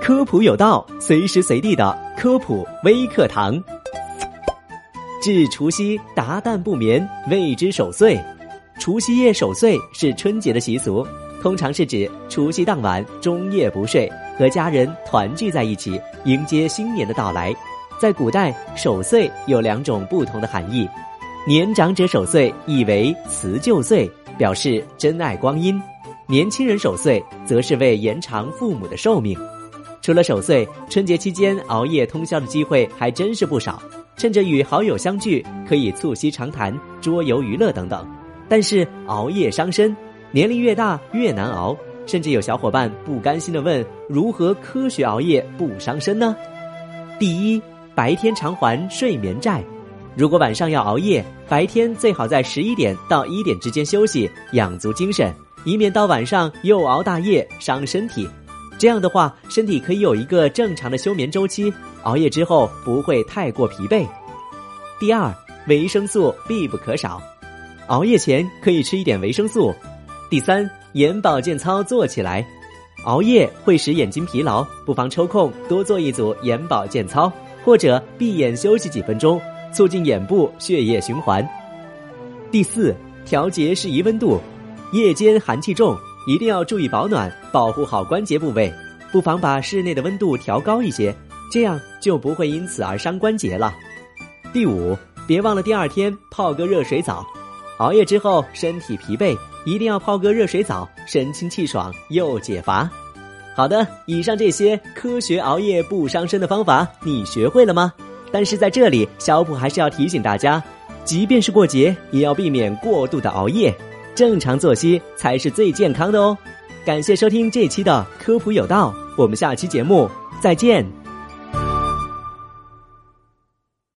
科普有道，随时随地的科普微课堂。至除夕，达旦不眠，谓之守岁。除夕夜守岁是春节的习俗，通常是指除夕当晚终夜不睡，和家人团聚在一起，迎接新年的到来。在古代，守岁有两种不同的含义：年长者守岁意为辞旧岁，表示珍爱光阴；年轻人守岁则是为延长父母的寿命。除了守岁，春节期间熬夜通宵的机会还真是不少。趁着与好友相聚，可以促膝长谈、桌游娱乐等等。但是熬夜伤身，年龄越大越难熬。甚至有小伙伴不甘心的问：如何科学熬夜不伤身呢？第一，白天偿还睡眠债。如果晚上要熬夜，白天最好在十一点到一点之间休息，养足精神，以免到晚上又熬大夜伤身体。这样的话，身体可以有一个正常的休眠周期，熬夜之后不会太过疲惫。第二，维生素必不可少，熬夜前可以吃一点维生素。第三，眼保健操做起来，熬夜会使眼睛疲劳，不妨抽空多做一组眼保健操，或者闭眼休息几分钟，促进眼部血液循环。第四，调节适宜温度，夜间寒气重。一定要注意保暖，保护好关节部位，不妨把室内的温度调高一些，这样就不会因此而伤关节了。第五，别忘了第二天泡个热水澡，熬夜之后身体疲惫，一定要泡个热水澡，神清气爽又解乏。好的，以上这些科学熬夜不伤身的方法，你学会了吗？但是在这里，小普还是要提醒大家，即便是过节，也要避免过度的熬夜。正常作息才是最健康的哦！感谢收听这期的科普有道，我们下期节目再见。